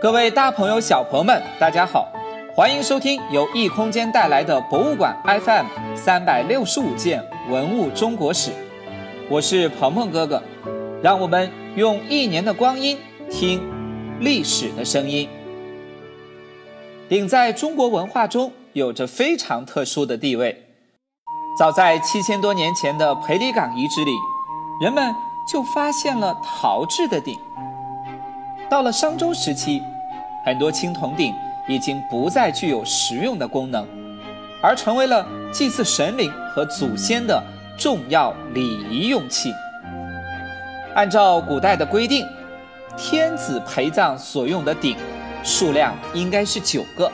各位大朋友、小朋友们，大家好，欢迎收听由异空间带来的博物馆 FM 三百六十五件文物中国史。我是鹏鹏哥哥，让我们用一年的光阴听历史的声音。鼎在中国文化中有着非常特殊的地位。早在七千多年前的裴李岗遗址里，人们就发现了陶制的鼎。到了商周时期，很多青铜鼎已经不再具有实用的功能，而成为了祭祀神灵和祖先的重要礼仪用器。按照古代的规定，天子陪葬所用的鼎数量应该是九个，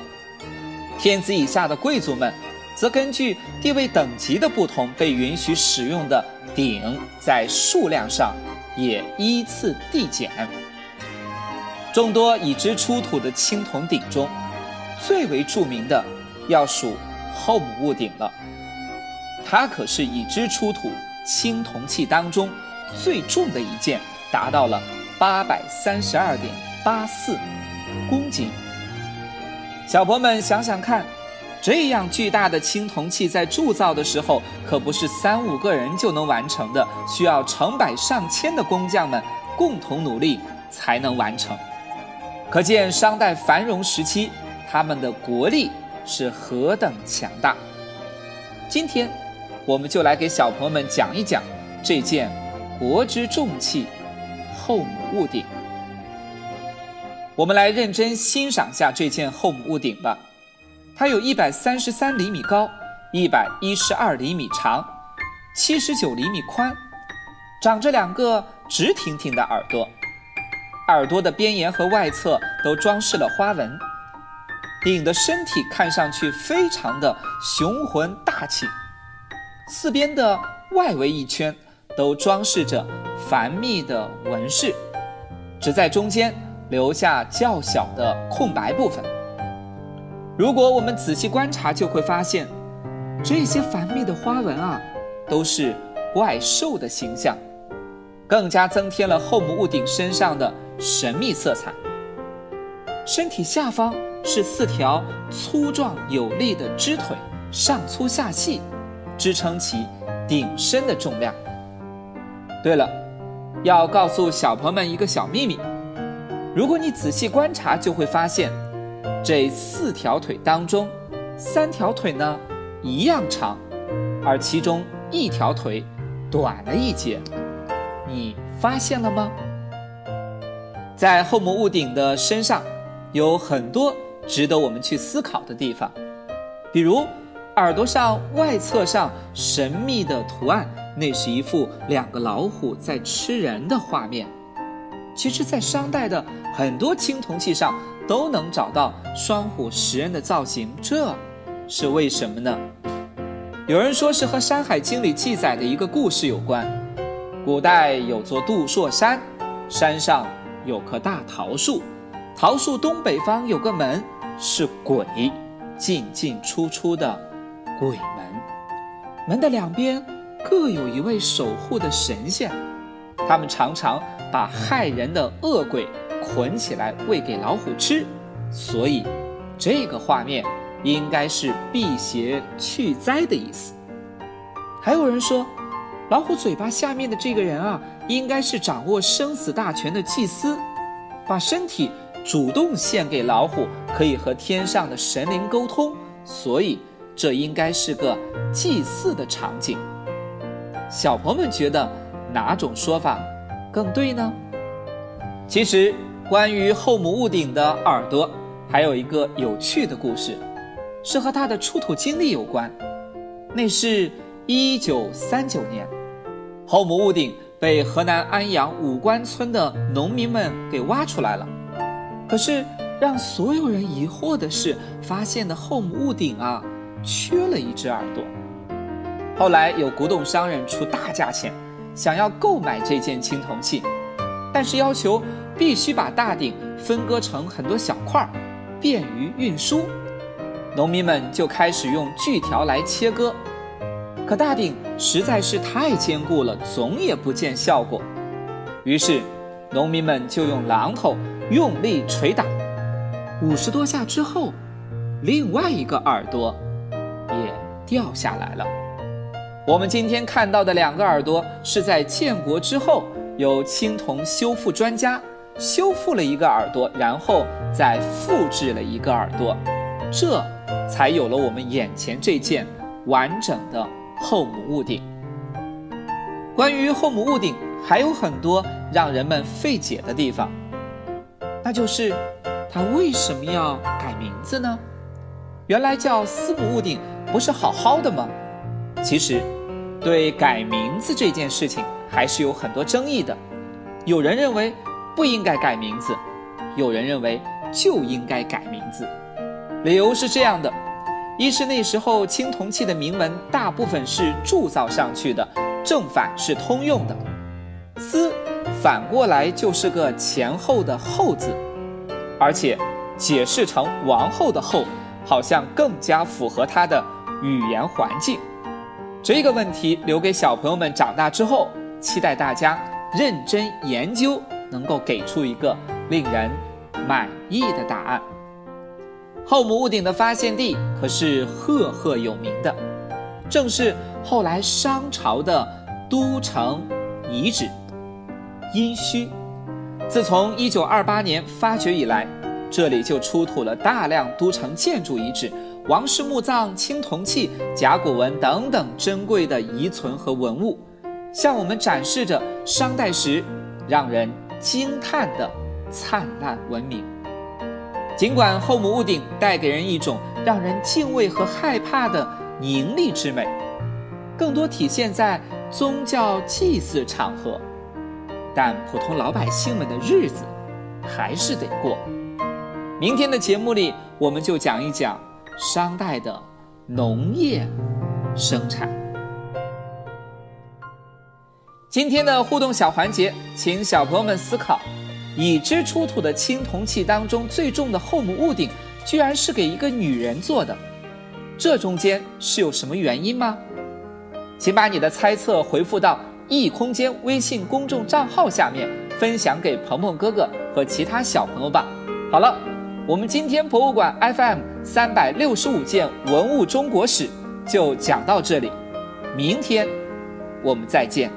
天子以下的贵族们则根据地位等级的不同，被允许使用的鼎在数量上也依次递减。众多已知出土的青铜鼎中，最为著名的要数后母戊鼎了。它可是已知出土青铜器当中最重的一件，达到了八百三十二点八四公斤。小朋友们想想看，这样巨大的青铜器在铸造的时候，可不是三五个人就能完成的，需要成百上千的工匠们共同努力才能完成。可见商代繁荣时期，他们的国力是何等强大。今天，我们就来给小朋友们讲一讲这件国之重器——后母戊鼎。我们来认真欣赏下这件后母戊鼎吧。它有一百三十三厘米高，一百一十二厘米长，七十九厘米宽，长着两个直挺挺的耳朵。耳朵的边沿和外侧都装饰了花纹，鼎的身体看上去非常的雄浑大气，四边的外围一圈都装饰着繁密的纹饰，只在中间留下较小的空白部分。如果我们仔细观察，就会发现这些繁密的花纹啊，都是怪兽的形象，更加增添了后母戊鼎身上的。神秘色彩。身体下方是四条粗壮有力的肢腿，上粗下细，支撑起鼎身的重量。对了，要告诉小朋友们一个小秘密：如果你仔细观察，就会发现这四条腿当中，三条腿呢一样长，而其中一条腿短了一截。你发现了吗？在后母戊鼎的身上，有很多值得我们去思考的地方，比如耳朵上外侧上神秘的图案，那是一幅两个老虎在吃人的画面。其实，在商代的很多青铜器上都能找到双虎食人的造型，这是为什么呢？有人说是和《山海经》里记载的一个故事有关。古代有座杜朔山，山上。有棵大桃树，桃树东北方有个门，是鬼进进出出的鬼门。门的两边各有一位守护的神仙，他们常常把害人的恶鬼捆起来喂给老虎吃，所以这个画面应该是辟邪去灾的意思。还有人说。老虎嘴巴下面的这个人啊，应该是掌握生死大权的祭司，把身体主动献给老虎，可以和天上的神灵沟通，所以这应该是个祭祀的场景。小朋友们觉得哪种说法更对呢？其实，关于后母戊鼎的耳朵，还有一个有趣的故事，是和它的出土经历有关。那是一九三九年。后母戊鼎被河南安阳五官村的农民们给挖出来了，可是让所有人疑惑的是，发现的后母戊鼎啊，缺了一只耳朵。后来有古董商人出大价钱，想要购买这件青铜器，但是要求必须把大鼎分割成很多小块，便于运输。农民们就开始用锯条来切割。可大鼎实在是太坚固了，总也不见效果。于是，农民们就用榔头用力捶打，五十多下之后，另外一个耳朵也掉下来了。我们今天看到的两个耳朵是在建国之后，由青铜修复专家修复了一个耳朵，然后再复制了一个耳朵，这才有了我们眼前这件完整的后母戊鼎。关于后母戊鼎，还有很多让人们费解的地方，那就是它为什么要改名字呢？原来叫司母戊鼎不是好好的吗？其实。对改名字这件事情还是有很多争议的，有人认为不应该改名字，有人认为就应该改名字。理由是这样的：一是那时候青铜器的铭文大部分是铸造上去的，正反是通用的；司反过来就是个前后的后字，而且解释成王后的后，好像更加符合它的语言环境。这个问题留给小朋友们长大之后，期待大家认真研究，能够给出一个令人满意的答案。后母戊鼎的发现地可是赫赫有名的，正是后来商朝的都城遗址殷墟。自从1928年发掘以来，这里就出土了大量都城建筑遗址。王室墓葬、青铜器、甲骨文等等珍贵的遗存和文物，向我们展示着商代时让人惊叹的灿烂文明。尽管后母屋顶带给人一种让人敬畏和害怕的凝厉之美，更多体现在宗教祭祀场合，但普通老百姓们的日子还是得过。明天的节目里，我们就讲一讲。商代的农业生产。今天的互动小环节，请小朋友们思考：已知出土的青铜器当中最重的后母戊鼎，居然是给一个女人做的，这中间是有什么原因吗？请把你的猜测回复到异空间微信公众账号下面，分享给鹏鹏哥哥和其他小朋友吧。好了。我们今天博物馆 FM 三百六十五件文物中国史就讲到这里，明天我们再见。